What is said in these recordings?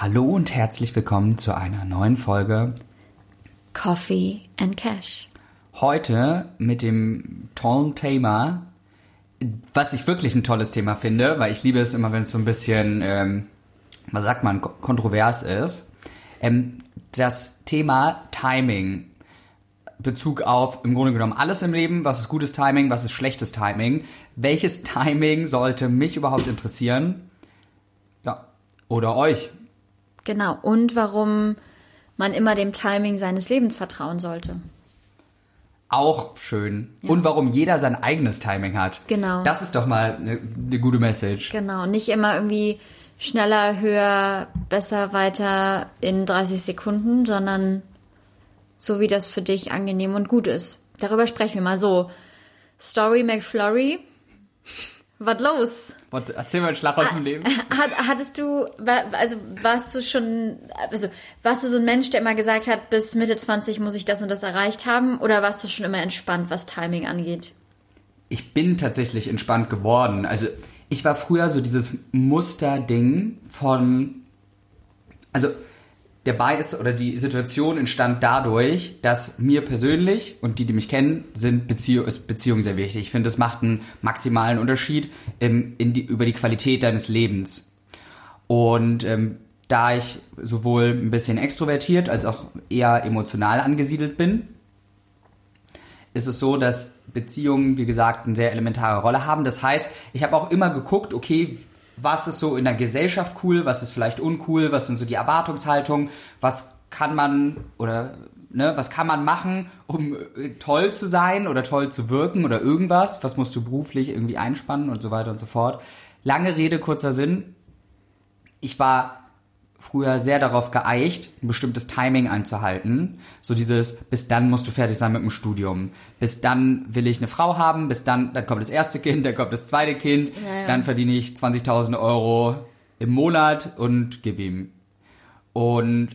Hallo und herzlich willkommen zu einer neuen Folge Coffee and Cash. Heute mit dem tollen Thema, was ich wirklich ein tolles Thema finde, weil ich liebe es immer, wenn es so ein bisschen, ähm, was sagt man, ko- kontrovers ist. Ähm, das Thema Timing. Bezug auf im Grunde genommen alles im Leben. Was ist gutes Timing? Was ist schlechtes Timing? Welches Timing sollte mich überhaupt interessieren? Ja. Oder euch? Genau. Und warum man immer dem Timing seines Lebens vertrauen sollte. Auch schön. Und warum jeder sein eigenes Timing hat. Genau. Das ist doch mal eine, eine gute Message. Genau. Nicht immer irgendwie schneller, höher, besser, weiter in 30 Sekunden, sondern so wie das für dich angenehm und gut ist. Darüber sprechen wir mal so. Story McFlurry. Was los? Warte, erzähl mal einen Schlag aus dem Leben. Hat, hattest du, also warst du schon, also warst du so ein Mensch, der immer gesagt hat, bis Mitte 20 muss ich das und das erreicht haben? Oder warst du schon immer entspannt, was Timing angeht? Ich bin tatsächlich entspannt geworden. Also ich war früher so dieses Musterding von, also der Bias oder die Situation entstand dadurch, dass mir persönlich und die, die mich kennen, sind Beziehung, ist Beziehung sehr wichtig. Ich finde, es macht einen maximalen Unterschied in die, über die Qualität deines Lebens. Und ähm, da ich sowohl ein bisschen extrovertiert als auch eher emotional angesiedelt bin, ist es so, dass Beziehungen, wie gesagt, eine sehr elementare Rolle haben. Das heißt, ich habe auch immer geguckt, okay, was ist so in der Gesellschaft cool, was ist vielleicht uncool, was sind so die Erwartungshaltungen, was kann man oder ne, was kann man machen, um äh, toll zu sein oder toll zu wirken oder irgendwas, was musst du beruflich irgendwie einspannen und so weiter und so fort. Lange Rede, kurzer Sinn. Ich war früher sehr darauf geeicht, ein bestimmtes Timing einzuhalten. So dieses, bis dann musst du fertig sein mit dem Studium. Bis dann will ich eine Frau haben, bis dann, dann kommt das erste Kind, dann kommt das zweite Kind, Ja, ja. dann verdiene ich 20.000 Euro im Monat und gib ihm. Und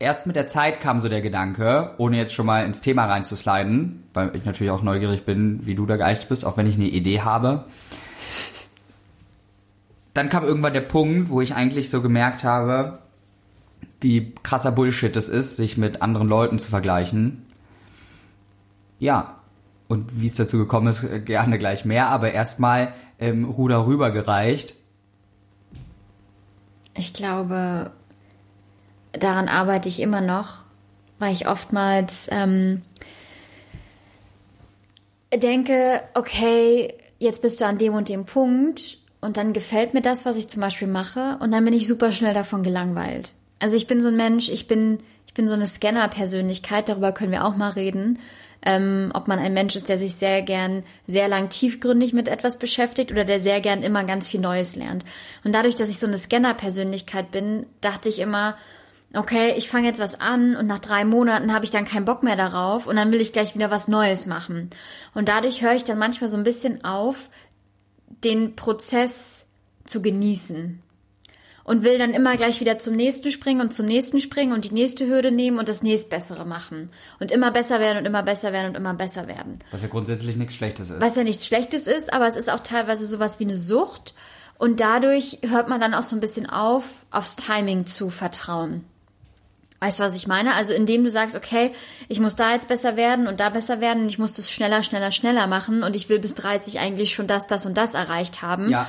erst mit der Zeit kam so der Gedanke, ohne jetzt schon mal ins Thema reinzusliden, weil ich natürlich auch neugierig bin, wie du da geeicht bist, auch wenn ich eine Idee habe dann kam irgendwann der Punkt, wo ich eigentlich so gemerkt habe, wie krasser Bullshit es ist, sich mit anderen Leuten zu vergleichen. Ja, und wie es dazu gekommen ist, gerne gleich mehr, aber erstmal ähm, Ruder rübergereicht. Ich glaube, daran arbeite ich immer noch, weil ich oftmals ähm, denke, okay, jetzt bist du an dem und dem Punkt und dann gefällt mir das, was ich zum Beispiel mache und dann bin ich super schnell davon gelangweilt. Also ich bin so ein Mensch, ich bin, ich bin so eine Scanner-Persönlichkeit, darüber können wir auch mal reden. Ähm, ob man ein Mensch ist, der sich sehr gern sehr lang tiefgründig mit etwas beschäftigt oder der sehr gern immer ganz viel Neues lernt. Und dadurch, dass ich so eine Scanner-Persönlichkeit bin, dachte ich immer, okay, ich fange jetzt was an und nach drei Monaten habe ich dann keinen Bock mehr darauf und dann will ich gleich wieder was Neues machen. Und dadurch höre ich dann manchmal so ein bisschen auf, den Prozess zu genießen. Und will dann immer gleich wieder zum nächsten springen und zum nächsten springen und die nächste Hürde nehmen und das nächstbessere machen. Und immer besser werden und immer besser werden und immer besser werden. Was ja grundsätzlich nichts Schlechtes ist. Was ja nichts Schlechtes ist, aber es ist auch teilweise sowas wie eine Sucht. Und dadurch hört man dann auch so ein bisschen auf, aufs Timing zu vertrauen. Weißt du, was ich meine? Also indem du sagst, okay, ich muss da jetzt besser werden und da besser werden und ich muss das schneller, schneller, schneller machen und ich will bis 30 eigentlich schon das, das und das erreicht haben, Ja,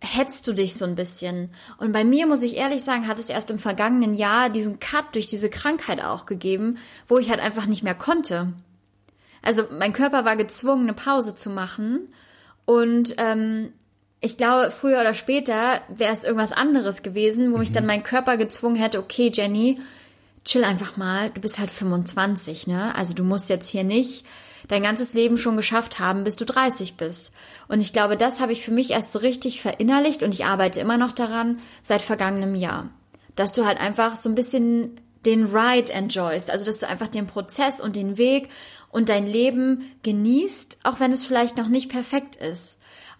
hetzt du dich so ein bisschen. Und bei mir, muss ich ehrlich sagen, hat es erst im vergangenen Jahr diesen Cut durch diese Krankheit auch gegeben, wo ich halt einfach nicht mehr konnte. Also mein Körper war gezwungen, eine Pause zu machen. Und ähm, ich glaube, früher oder später wäre es irgendwas anderes gewesen, wo mich dann mein Körper gezwungen hätte, okay, Jenny, chill einfach mal, du bist halt 25, ne? Also du musst jetzt hier nicht dein ganzes Leben schon geschafft haben, bis du 30 bist. Und ich glaube, das habe ich für mich erst so richtig verinnerlicht und ich arbeite immer noch daran seit vergangenem Jahr. Dass du halt einfach so ein bisschen den Ride enjoyst, also dass du einfach den Prozess und den Weg und dein Leben genießt, auch wenn es vielleicht noch nicht perfekt ist.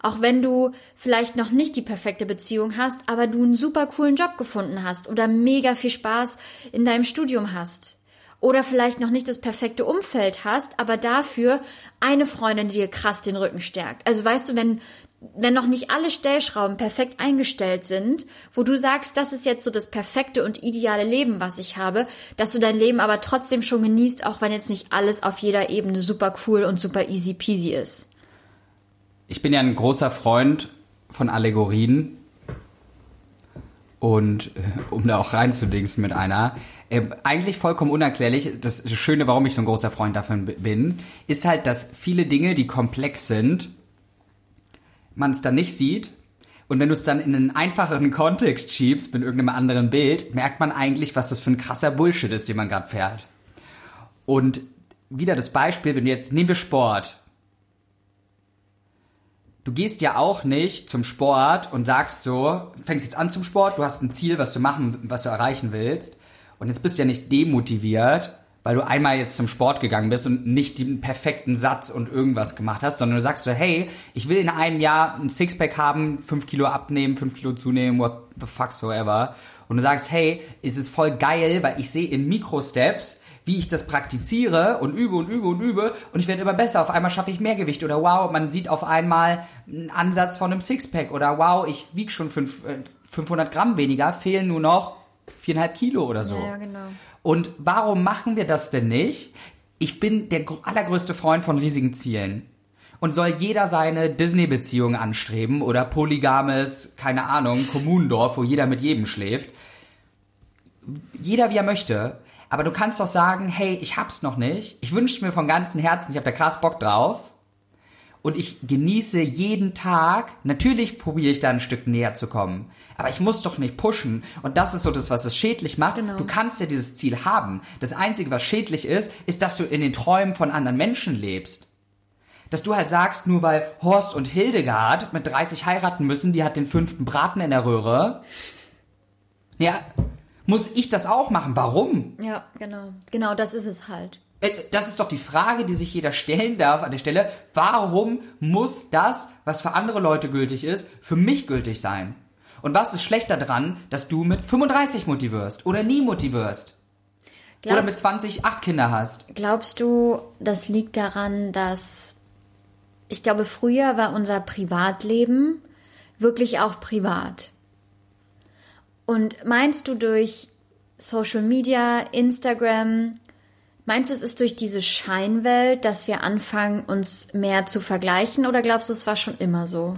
Auch wenn du vielleicht noch nicht die perfekte Beziehung hast, aber du einen super coolen Job gefunden hast oder mega viel Spaß in deinem Studium hast. Oder vielleicht noch nicht das perfekte Umfeld hast, aber dafür eine Freundin, die dir krass den Rücken stärkt. Also weißt du, wenn wenn noch nicht alle Stellschrauben perfekt eingestellt sind, wo du sagst, das ist jetzt so das perfekte und ideale Leben, was ich habe, dass du dein Leben aber trotzdem schon genießt, auch wenn jetzt nicht alles auf jeder Ebene super cool und super easy peasy ist. Ich bin ja ein großer Freund von Allegorien. Und äh, um da auch reinzudingsen mit einer, äh, eigentlich vollkommen unerklärlich, das Schöne, warum ich so ein großer Freund davon bin, ist halt, dass viele Dinge, die komplex sind, man es dann nicht sieht. Und wenn du es dann in einen einfacheren Kontext schiebst mit irgendeinem anderen Bild, merkt man eigentlich, was das für ein krasser Bullshit ist, den man gerade fährt. Und wieder das Beispiel, wenn du jetzt, nehmen wir Sport. Du gehst ja auch nicht zum Sport und sagst so, fängst jetzt an zum Sport, du hast ein Ziel, was du machen, was du erreichen willst. Und jetzt bist du ja nicht demotiviert, weil du einmal jetzt zum Sport gegangen bist und nicht den perfekten Satz und irgendwas gemacht hast, sondern du sagst so, hey, ich will in einem Jahr ein Sixpack haben, fünf Kilo abnehmen, fünf Kilo zunehmen, what the fuck so ever. Und du sagst, hey, es ist voll geil, weil ich sehe in Mikrosteps, wie ich das praktiziere und übe und übe und übe und ich werde immer besser. Auf einmal schaffe ich mehr Gewicht oder wow, man sieht auf einmal einen Ansatz von einem Sixpack oder wow, ich wiege schon fünf, 500 äh, Gramm weniger, fehlen nur noch viereinhalb Kilo oder so. Ja, genau. Und warum machen wir das denn nicht? Ich bin der allergrößte Freund von riesigen Zielen. Und soll jeder seine Disney-Beziehung anstreben oder polygames, keine Ahnung, Kommunendorf, wo jeder mit jedem schläft. Jeder wie er möchte. Aber du kannst doch sagen, hey, ich hab's noch nicht. Ich wünsche mir von ganzem Herzen, ich hab da krass Bock drauf und ich genieße jeden Tag. Natürlich probiere ich da ein Stück näher zu kommen. Aber ich muss doch nicht pushen. Und das ist so das, was es schädlich macht. Genau. Du kannst ja dieses Ziel haben. Das Einzige, was schädlich ist, ist, dass du in den Träumen von anderen Menschen lebst. Dass du halt sagst, nur weil Horst und Hildegard mit 30 heiraten müssen, die hat den fünften Braten in der Röhre. Ja, muss ich das auch machen? Warum? Ja, genau. Genau, das ist es halt. Äh, das ist doch die Frage, die sich jeder stellen darf an der Stelle. Warum muss das, was für andere Leute gültig ist, für mich gültig sein? Und was ist schlechter dran, dass du mit 35 motivierst oder nie motivierst? Glaubst, oder mit 20 acht Kinder hast? Glaubst du, das liegt daran, dass ich glaube, früher war unser Privatleben wirklich auch privat. Und meinst du durch Social Media, Instagram, Meinst du, es ist durch diese Scheinwelt, dass wir anfangen, uns mehr zu vergleichen oder glaubst du, es war schon immer so?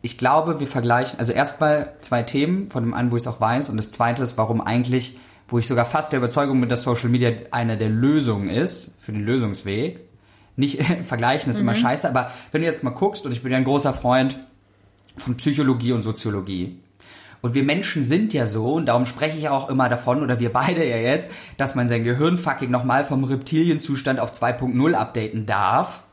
Ich glaube, wir vergleichen, also erstmal zwei Themen, von dem einen, wo ich es auch weiß, und das zweite ist, warum eigentlich, wo ich sogar fast der Überzeugung bin, dass Social Media eine der Lösungen ist, für den Lösungsweg. Nicht vergleichen ist mhm. immer scheiße, aber wenn du jetzt mal guckst, und ich bin ja ein großer Freund von Psychologie und Soziologie, und wir Menschen sind ja so, und darum spreche ich auch immer davon, oder wir beide ja jetzt, dass man sein Gehirn fucking nochmal vom Reptilienzustand auf 2.0 updaten darf.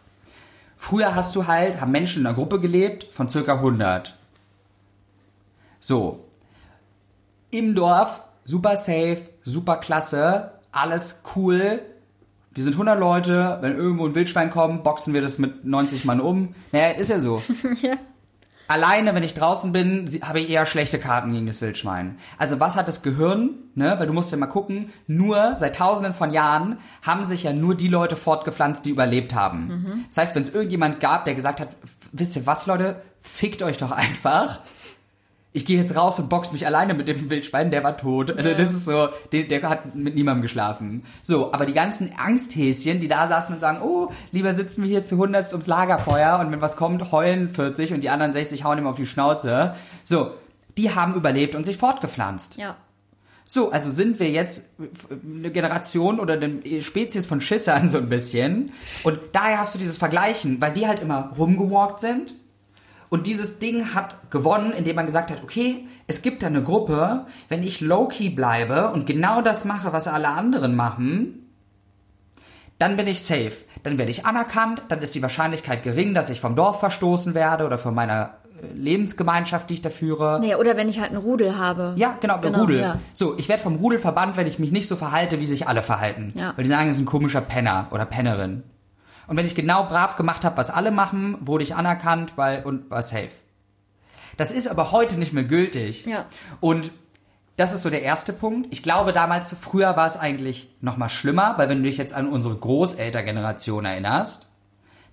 Früher hast du halt, haben Menschen in einer Gruppe gelebt von circa 100. So. Im Dorf, super safe, super klasse, alles cool. Wir sind 100 Leute, wenn irgendwo ein Wildschwein kommt, boxen wir das mit 90 Mann um. Naja, ist ja so. ja alleine, wenn ich draußen bin, habe ich eher schlechte Karten gegen das Wildschwein. Also was hat das Gehirn? Ne? Weil du musst ja mal gucken, nur seit tausenden von Jahren haben sich ja nur die Leute fortgepflanzt, die überlebt haben. Mhm. Das heißt, wenn es irgendjemand gab, der gesagt hat, wisst ihr was, Leute, fickt euch doch einfach ich gehe jetzt raus und box mich alleine mit dem Wildschwein, der war tot. Also das ist so, der, der hat mit niemandem geschlafen. So, aber die ganzen Angsthäschen, die da saßen und sagen, oh, lieber sitzen wir hier zu 100 ums Lagerfeuer und wenn was kommt, heulen 40 und die anderen 60 hauen ihm auf die Schnauze. So, die haben überlebt und sich fortgepflanzt. Ja. So, also sind wir jetzt eine Generation oder eine Spezies von Schissern so ein bisschen. Und daher hast du dieses Vergleichen, weil die halt immer rumgewalkt sind und dieses Ding hat gewonnen, indem man gesagt hat, okay, es gibt da eine Gruppe, wenn ich low-key bleibe und genau das mache, was alle anderen machen, dann bin ich safe. Dann werde ich anerkannt, dann ist die Wahrscheinlichkeit gering, dass ich vom Dorf verstoßen werde oder von meiner äh, Lebensgemeinschaft, die ich da führe. Nee, oder wenn ich halt einen Rudel habe. Ja, genau, genau Rudel. Ja. So, ich werde vom Rudel verbannt, wenn ich mich nicht so verhalte, wie sich alle verhalten. Ja. Weil die sagen, es ist ein komischer Penner oder Pennerin. Und wenn ich genau brav gemacht habe, was alle machen, wurde ich anerkannt, weil und war safe. Das ist aber heute nicht mehr gültig. Ja. Und das ist so der erste Punkt. Ich glaube, damals, früher war es eigentlich noch mal schlimmer, weil wenn du dich jetzt an unsere Großeltergeneration erinnerst,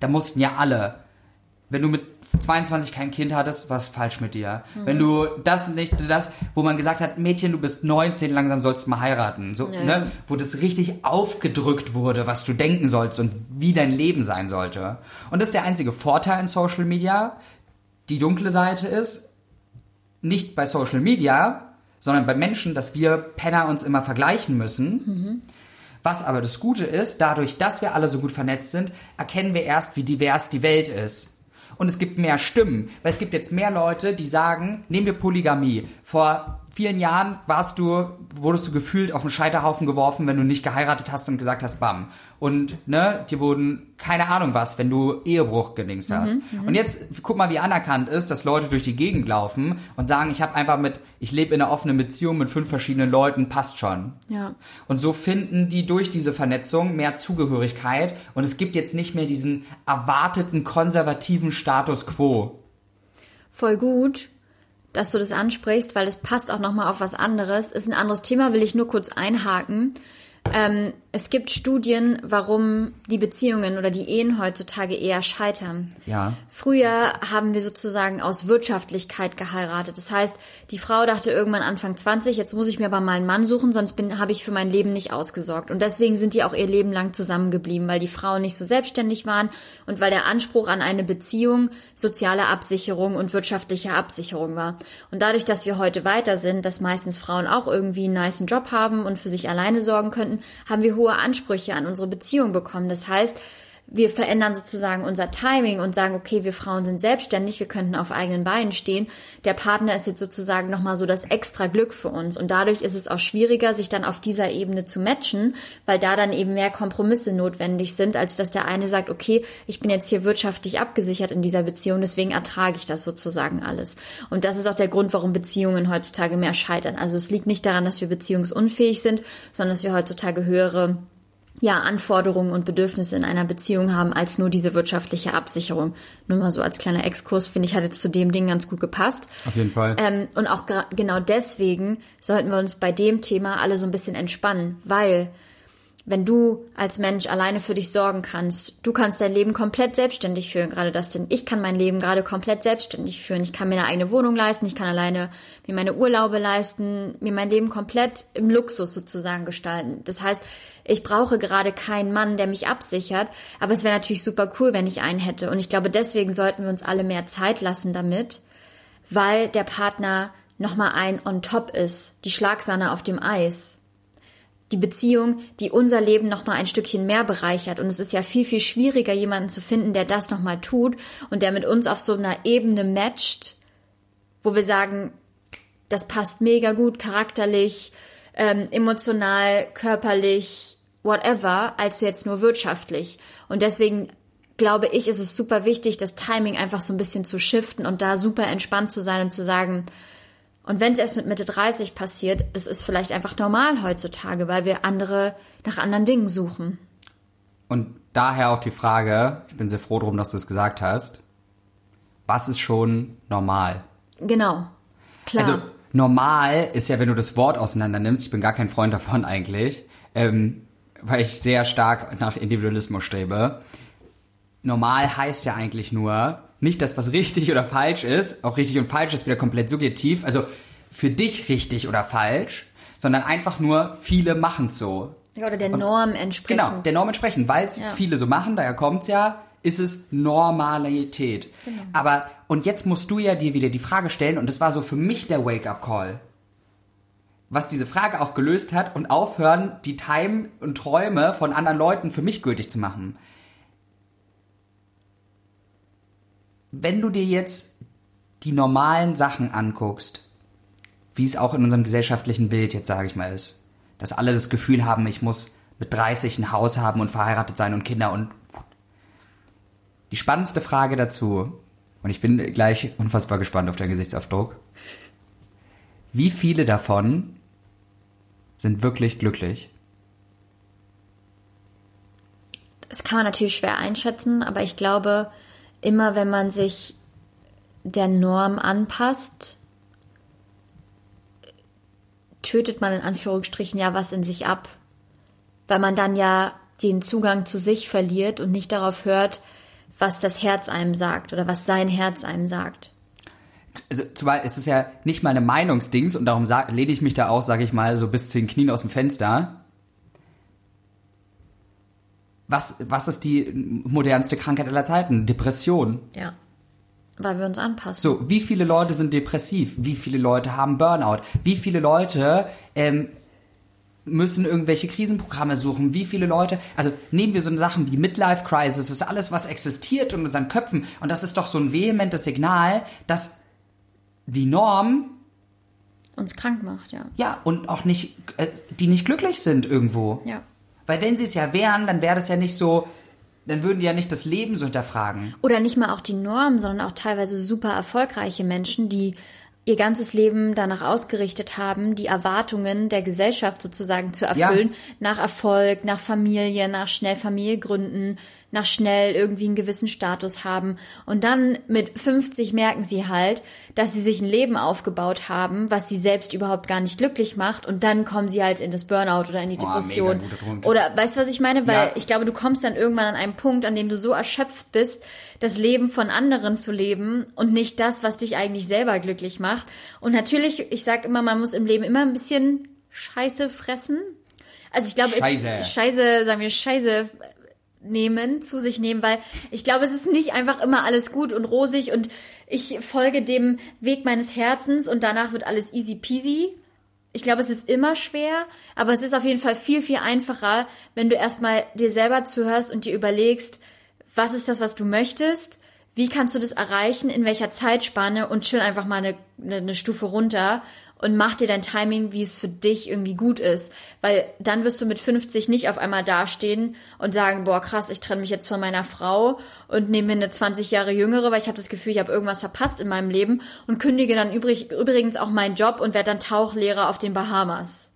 da mussten ja alle, wenn du mit 22 kein Kind hattest, was falsch mit dir. Wenn du das nicht, das, wo man gesagt hat, Mädchen, du bist 19, langsam sollst du mal heiraten. So, Ja. ne? Wo das richtig aufgedrückt wurde, was du denken sollst und wie dein Leben sein sollte. Und das ist der einzige Vorteil in Social Media. Die dunkle Seite ist, nicht bei Social Media, sondern bei Menschen, dass wir Penner uns immer vergleichen müssen. Was aber das Gute ist, dadurch, dass wir alle so gut vernetzt sind, erkennen wir erst, wie divers die Welt ist. Und es gibt mehr Stimmen, weil es gibt jetzt mehr Leute, die sagen, nehmen wir Polygamie. Vor vielen Jahren warst du, wurdest du gefühlt auf den Scheiterhaufen geworfen, wenn du nicht geheiratet hast und gesagt hast, bam. Und ne, dir wurden keine Ahnung was, wenn du Ehebruch gedings hast. und jetzt guck mal, wie anerkannt ist, dass Leute durch die Gegend laufen und sagen, ich habe einfach mit, ich lebe in einer offenen Beziehung mit fünf verschiedenen Leuten, passt schon. Ja. Und so finden die durch diese Vernetzung mehr Zugehörigkeit und es gibt jetzt nicht mehr diesen erwarteten konservativen Status quo. Voll gut, dass du das ansprichst, weil es passt auch nochmal auf was anderes. Ist ein anderes Thema, will ich nur kurz einhaken. Ähm, es gibt Studien, warum die Beziehungen oder die Ehen heutzutage eher scheitern. Ja. Früher haben wir sozusagen aus Wirtschaftlichkeit geheiratet. Das heißt, die Frau dachte irgendwann Anfang 20, jetzt muss ich mir aber mal einen Mann suchen, sonst habe ich für mein Leben nicht ausgesorgt. Und deswegen sind die auch ihr Leben lang zusammengeblieben, weil die Frauen nicht so selbstständig waren und weil der Anspruch an eine Beziehung soziale Absicherung und wirtschaftliche Absicherung war. Und dadurch, dass wir heute weiter sind, dass meistens Frauen auch irgendwie einen niceen Job haben und für sich alleine sorgen könnten, haben wir hohe Ansprüche an unsere Beziehung bekommen. Das heißt, wir verändern sozusagen unser Timing und sagen, okay, wir Frauen sind selbstständig, wir könnten auf eigenen Beinen stehen. Der Partner ist jetzt sozusagen nochmal so das extra Glück für uns. Und dadurch ist es auch schwieriger, sich dann auf dieser Ebene zu matchen, weil da dann eben mehr Kompromisse notwendig sind, als dass der eine sagt, okay, ich bin jetzt hier wirtschaftlich abgesichert in dieser Beziehung, deswegen ertrage ich das sozusagen alles. Und das ist auch der Grund, warum Beziehungen heutzutage mehr scheitern. Also es liegt nicht daran, dass wir beziehungsunfähig sind, sondern dass wir heutzutage höhere ja, Anforderungen und Bedürfnisse in einer Beziehung haben als nur diese wirtschaftliche Absicherung. Nur mal so als kleiner Exkurs, finde ich, hat jetzt zu dem Ding ganz gut gepasst. Auf jeden Fall. Ähm, und auch genau deswegen sollten wir uns bei dem Thema alle so ein bisschen entspannen, weil wenn du als Mensch alleine für dich sorgen kannst, du kannst dein Leben komplett selbstständig führen, gerade das denn. Ich kann mein Leben gerade komplett selbstständig führen. Ich kann mir eine eigene Wohnung leisten, ich kann alleine mir meine Urlaube leisten, mir mein Leben komplett im Luxus sozusagen gestalten. Das heißt, ich brauche gerade keinen Mann, der mich absichert, aber es wäre natürlich super cool, wenn ich einen hätte. Und ich glaube, deswegen sollten wir uns alle mehr Zeit lassen damit, weil der Partner nochmal ein on top ist, die Schlagsahne auf dem Eis. Die Beziehung, die unser Leben nochmal ein Stückchen mehr bereichert. Und es ist ja viel, viel schwieriger, jemanden zu finden, der das nochmal tut und der mit uns auf so einer Ebene matcht, wo wir sagen, das passt mega gut charakterlich, ähm, emotional, körperlich, whatever, als jetzt nur wirtschaftlich. Und deswegen glaube ich, ist es super wichtig, das Timing einfach so ein bisschen zu shiften und da super entspannt zu sein und zu sagen, und wenn es erst mit Mitte 30 passiert, es ist vielleicht einfach normal heutzutage, weil wir andere nach anderen Dingen suchen. Und daher auch die Frage, ich bin sehr froh drum, dass du es gesagt hast, was ist schon normal? Genau. Klar. Also normal ist ja, wenn du das Wort auseinander nimmst, ich bin gar kein Freund davon eigentlich, ähm, weil ich sehr stark nach Individualismus strebe. Normal heißt ja eigentlich nur, nicht, dass was richtig oder falsch ist, auch richtig und falsch ist wieder komplett subjektiv, also für dich richtig oder falsch, sondern einfach nur, viele machen so. ja, oder der Norm entsprechend. Genau, der Norm entsprechend, weil es Ja. viele so machen, daher kommt's ja, ist es Normalität. Genau. Aber, und jetzt musst du ja dir wieder die Frage stellen, und das war so für mich der Wake-up-Call, was diese Frage auch gelöst hat und aufhören, die Time und Träume von anderen Leuten für mich gültig zu machen. Wenn du dir jetzt die normalen Sachen anguckst, wie es auch in unserem gesellschaftlichen Bild jetzt, sage ich mal, ist, dass alle das Gefühl haben, ich muss mit 30 ein Haus haben und verheiratet sein und Kinder und die spannendste Frage dazu, und ich bin gleich unfassbar gespannt auf deinen Gesichtsausdruck, wie viele davon sind wirklich glücklich? Das kann man natürlich schwer einschätzen, aber ich glaube, immer wenn man sich der Norm anpasst, tötet man in Anführungsstrichen ja was in sich ab. Weil man dann ja den Zugang zu sich verliert und nicht darauf hört, was das Herz einem sagt oder was sein Herz einem sagt. Also, zumal es ist ja nicht mal eine Meinungsdings und darum sag, lehne ich mich da auch, sage ich mal, so bis zu den Knien aus dem Fenster. Was, was ist die modernste Krankheit aller Zeiten? Depression. Ja. Weil wir uns anpassen. So, wie viele Leute sind depressiv? Wie viele Leute haben Burnout? Wie viele Leute ähm, müssen irgendwelche Krisenprogramme suchen? Wie viele Leute, also nehmen wir so Sachen wie Midlife Crisis, das ist alles, was existiert in unseren Köpfen und das ist doch so ein vehementes Signal, dass die Norm uns krank macht, ja. ja und auch nicht, äh, die nicht glücklich sind irgendwo. Ja. Weil wenn sie es ja wären, dann wäre das ja nicht so, dann würden die ja nicht das Leben so hinterfragen. Oder nicht mal auch die Norm, sondern auch teilweise super erfolgreiche Menschen, die ihr ganzes Leben danach ausgerichtet haben, die Erwartungen der Gesellschaft sozusagen zu erfüllen, Ja. nach Erfolg, nach Familie, nach schnell Familie gründen, nach schnell irgendwie einen gewissen Status haben. Und dann mit 50 merken sie halt, dass sie sich ein Leben aufgebaut haben, was sie selbst überhaupt gar nicht glücklich macht. Und dann kommen sie halt in das Burnout oder in die Depression. Punkt. Oder weißt du, was ich meine? Weil Ja. ich glaube, du kommst dann irgendwann an einen Punkt, an dem du so erschöpft bist, das Leben von anderen zu leben und nicht das, was dich eigentlich selber glücklich macht. Und natürlich, ich sag immer, man muss im Leben immer ein bisschen Scheiße fressen. Also ich glaube, Scheiße. es Scheiße, sagen wir Scheiße nehmen, zu sich nehmen, weil ich glaube, es ist nicht einfach immer alles gut und rosig und ich folge dem Weg meines Herzens und danach wird alles easy peasy. Ich glaube, es ist immer schwer, aber es ist auf jeden Fall viel, viel einfacher, wenn du erstmal dir selber zuhörst und dir überlegst, was ist das, was du möchtest, wie kannst du das erreichen, in welcher Zeitspanne? Und chill einfach mal eine, eine, eine Stufe runter und mach dir dein Timing, wie es für dich irgendwie gut ist. Weil dann wirst du mit 50 nicht auf einmal dastehen und sagen, boah, krass, ich trenne mich jetzt von meiner Frau und nehme mir eine 20 Jahre jüngere, weil ich habe das Gefühl, ich habe irgendwas verpasst in meinem Leben und kündige dann übrig, übrigens auch meinen Job und werde dann Tauchlehrer auf den Bahamas.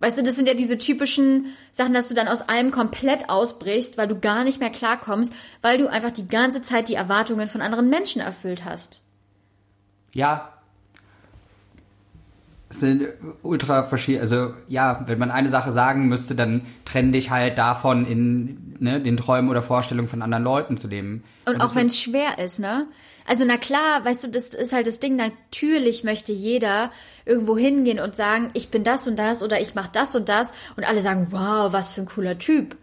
Weißt du, das sind ja diese typischen Sachen, dass du dann aus allem komplett ausbrichst, weil du gar nicht mehr klarkommst, weil du einfach die ganze Zeit die Erwartungen von anderen Menschen erfüllt hast. Ja. Sind ultra verschiedene, also ja, wenn man eine Sache sagen müsste, dann trenn dich halt davon, in ne, den Träumen oder Vorstellungen von anderen Leuten zu leben. Und, das auch wenn es schwer ist, ne? Also na klar, weißt du, das ist halt das Ding, natürlich möchte jeder irgendwo hingehen und sagen, ich bin das und das oder ich mache das und das und alle sagen, wow, was für ein cooler Typ.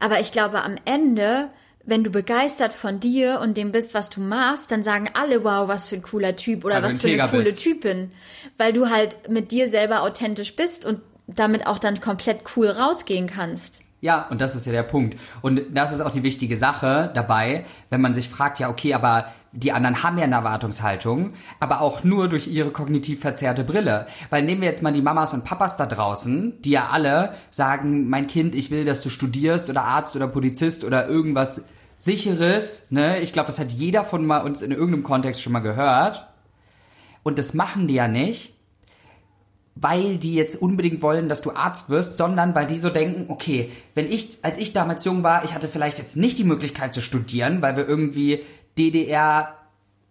Aber ich glaube am Ende, wenn du begeistert von dir und dem bist, was du machst, dann sagen alle, wow, was für ein cooler Typ oder Weil was für eine coole bist. Typin, weil du halt mit dir selber authentisch bist und damit auch dann komplett cool rausgehen kannst. Ja, und das ist ja der Punkt. Und das ist auch die wichtige Sache dabei, wenn man sich fragt, ja, okay, aber die anderen haben ja eine Erwartungshaltung, aber auch nur durch ihre kognitiv verzerrte Brille. Weil nehmen wir jetzt mal die Mamas und Papas da draußen, die ja alle sagen, mein Kind, ich will, dass du studierst oder Arzt oder Polizist oder irgendwas sicheres, ne? Ich glaube, das hat jeder von mal uns in irgendeinem Kontext schon mal gehört. Und das machen die ja nicht, weil die jetzt unbedingt wollen, dass du Arzt wirst, sondern weil die so denken, okay, wenn ich, als ich damals jung war, ich hatte vielleicht jetzt nicht die Möglichkeit zu studieren, weil wir irgendwie DDR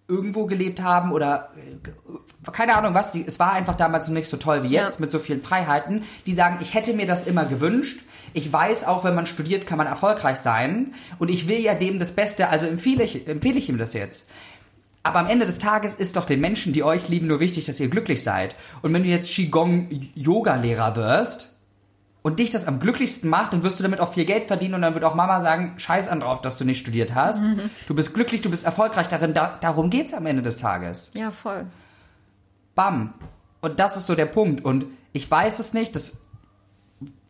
irgendwo gelebt haben oder äh, keine Ahnung was, die, es war einfach damals noch nicht so toll wie jetzt Ja. mit so vielen Freiheiten, die sagen, ich hätte mir das immer gewünscht. Ich weiß auch, wenn man studiert, kann man erfolgreich sein und ich will ja dem das Beste, also empfehle ich, empfehle ich ihm das jetzt. Aber am Ende des Tages ist doch den Menschen, die euch lieben, nur wichtig, dass ihr glücklich seid. Und wenn du jetzt Qigong-Yoga-Lehrer wirst und dich das am glücklichsten macht, dann wirst du damit auch viel Geld verdienen und dann wird auch Mama sagen, scheiß an drauf, dass du nicht studiert hast. Du bist glücklich, du bist erfolgreich darin, da, darum geht's am Ende des Tages. Ja, voll. Bam. Und das ist so der Punkt. Und ich weiß es nicht, das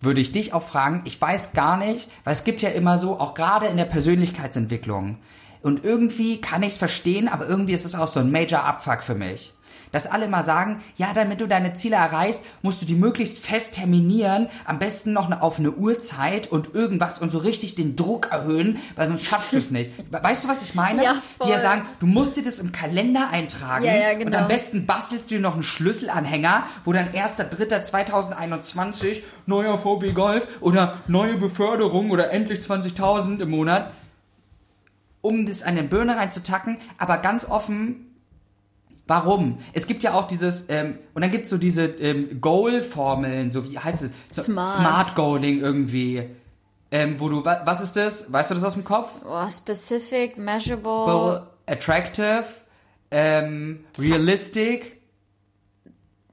würde ich dich auch fragen. Ich weiß gar nicht, weil es gibt ja immer so, auch gerade in der Persönlichkeitsentwicklung. Und irgendwie kann ich es verstehen, aber irgendwie ist es auch so ein Major Abfuck für mich. Dass alle mal sagen, ja, damit du deine Ziele erreichst, musst du die möglichst fest terminieren, am besten noch auf eine Uhrzeit und irgendwas und so richtig den Druck erhöhen, weil sonst schaffst du es nicht. Weißt du, was ich meine? Ja, Die ja voll. sagen, du musst dir das im Kalender eintragen Ja, ja, und genau. am besten bastelst du dir noch einen Schlüsselanhänger, wo dann 1.3.2021 neuer VW Golf oder neue Beförderung oder endlich 20.000 im Monat, um das an den Birne reinzutacken, aber ganz offen, warum? Es gibt ja auch dieses, ähm, und dann gibt's so diese ähm, Goal-Formeln, so wie heißt es? So Smart. Smart Goaling irgendwie. ähm, wo du, wa- was ist das? Weißt du das aus dem Kopf? Oh, specific, measurable. Attractive, ähm, realistic,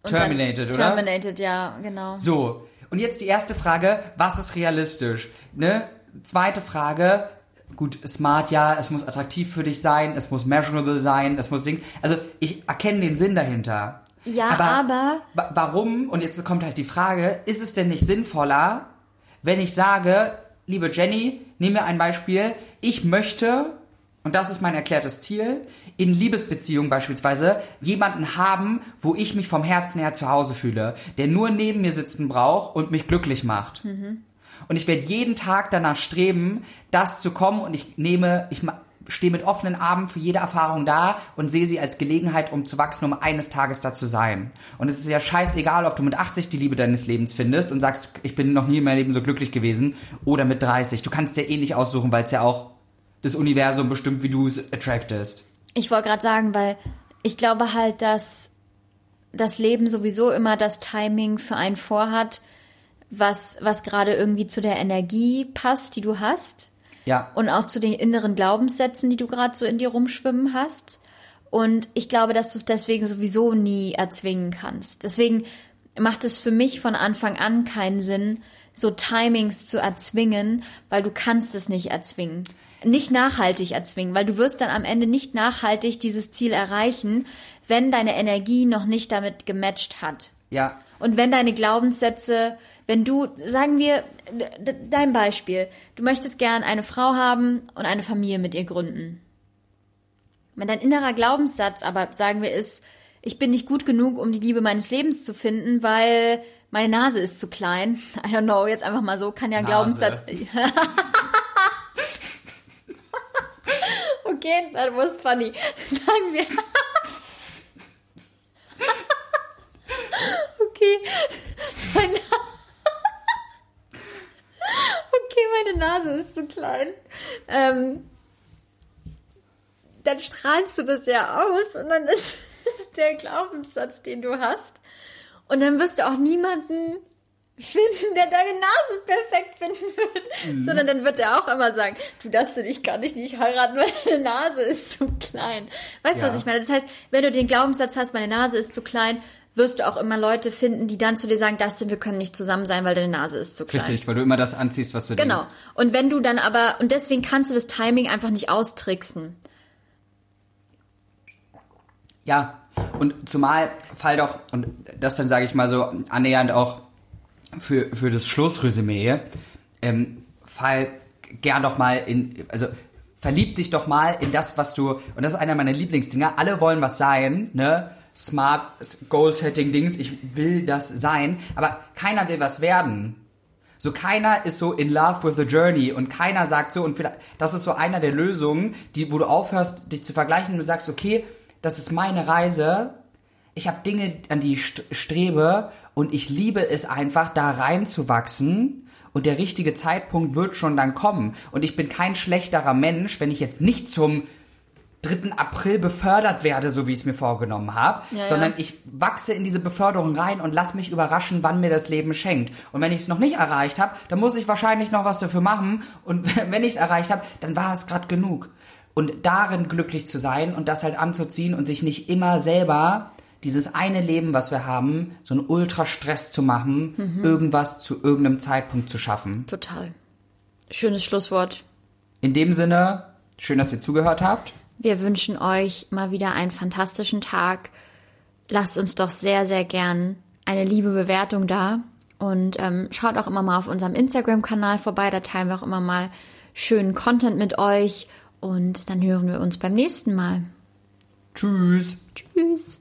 dann terminated, oder? Terminated, ja, genau. So, und jetzt die erste Frage, was ist realistisch? Ne? Zweite Frage, gut, smart, ja, es muss attraktiv für dich sein, es muss measurable sein, es muss Ding. Also ich erkenne den Sinn dahinter. Ja, aber- wa- warum, und jetzt kommt halt die Frage, ist es denn nicht sinnvoller, wenn ich sage, liebe Jenny, nehmen wir ein Beispiel, ich möchte, und das ist mein erklärtes Ziel, in Liebesbeziehungen beispielsweise jemanden haben, wo ich mich vom Herzen her zu Hause fühle, der nur neben mir sitzen braucht und mich glücklich macht. Und ich werde jeden Tag danach streben, das zu kommen und ich nehme, ich stehe mit offenen Armen für jede Erfahrung da und sehe sie als Gelegenheit, um zu wachsen, um eines Tages da zu sein. Und es ist ja scheißegal, ob du mit 80 die Liebe deines Lebens findest und sagst, ich bin noch nie in meinem Leben so glücklich gewesen, oder mit 30. Du kannst dir eh nicht aussuchen, weil es ja auch das Universum bestimmt, wie du es attractest. Ich wollte gerade sagen, weil ich glaube halt, dass das Leben sowieso immer das Timing für einen vorhat, was, was gerade irgendwie zu der Energie passt, die du hast. Ja. und auch zu den inneren Glaubenssätzen, die du gerade so in dir rumschwimmen hast. Und ich glaube, dass du es deswegen sowieso nie erzwingen kannst. Deswegen macht es für mich von Anfang an keinen Sinn, so Timings zu erzwingen, weil du kannst es nicht erzwingen. Nicht nachhaltig erzwingen, weil du wirst dann am Ende nicht nachhaltig dieses Ziel erreichen, wenn deine Energie noch nicht damit gematcht hat. Ja. Und wenn deine Glaubenssätze, wenn du, sagen wir, dein Beispiel, du möchtest gern eine Frau haben und eine Familie mit ihr gründen. Wenn dein innerer Glaubenssatz aber, sagen wir, ist, ich bin nicht gut genug, um die Liebe meines Lebens zu finden, weil meine Nase ist zu klein. I don't know, jetzt einfach mal so, kann ja ein. Glaubenssatz. okay, that was funny. Sagen wir. okay. Meine okay, meine Zu klein. Ähm, dann strahlst du das ja aus und dann ist es der Glaubenssatz, den du hast. Und dann wirst du auch niemanden finden, der deine Nase perfekt finden wird. Sondern dann wird er auch immer sagen, du darfst du dich gar nicht, nicht heiraten, weil deine Nase ist zu klein. Weißt du, Ja. was ich meine? Das heißt, wenn du den Glaubenssatz hast, meine Nase ist zu klein, wirst du auch immer Leute finden, die dann zu dir sagen, Dustin, wir können nicht zusammen sein, weil deine Nase ist zu klein. Richtig, weil du immer das anziehst, was du Genau. denkst. Und wenn du dann aber, und deswegen kannst du das Timing einfach nicht austricksen. Ja, und zumal fall doch, und das dann sage ich mal so annähernd auch für, für das Schlussresümee, ähm, fall gern doch mal in, also verlieb dich doch mal in das, was du, und das ist einer meiner Lieblingsdinger, alle wollen was sein, ne? Smart Goal-Setting-Dings, ich will das sein, aber keiner will was werden. So keiner ist so in love with the journey. Und keiner sagt so und vielleicht, das ist so einer der Lösungen, die wo du aufhörst dich zu vergleichen. Und du sagst, okay, das ist meine Reise. Ich habe Dinge, an die ich st- strebe. Und ich liebe es einfach da reinzuwachsen. Und der richtige Zeitpunkt wird schon dann kommen. Und ich bin kein schlechterer Mensch, wenn ich jetzt nicht zum 3. April befördert werde, so wie ich es mir vorgenommen habe, Ja, ja. sondern ich wachse in diese Beförderung rein und lass mich überraschen, wann mir das Leben schenkt. Und wenn ich es noch nicht erreicht habe, dann muss ich wahrscheinlich noch was dafür machen. Und wenn ich es erreicht habe, dann war es gerade genug. Und darin glücklich zu sein und das halt anzuziehen und sich nicht immer selber dieses eine Leben, was wir haben, so einen Ultrastress zu machen, Mhm. irgendwas zu irgendeinem Zeitpunkt zu schaffen. Total. Schönes Schlusswort. In dem Sinne, schön, dass ihr zugehört habt. Wir wünschen euch mal wieder einen fantastischen Tag. Lasst uns doch sehr, sehr gern eine liebe Bewertung da. Und ähm, schaut auch immer mal auf unserem Instagram-Kanal vorbei. Da teilen wir auch immer mal schönen Content mit euch. Und dann hören wir uns beim nächsten Mal. Tschüss. Tschüss.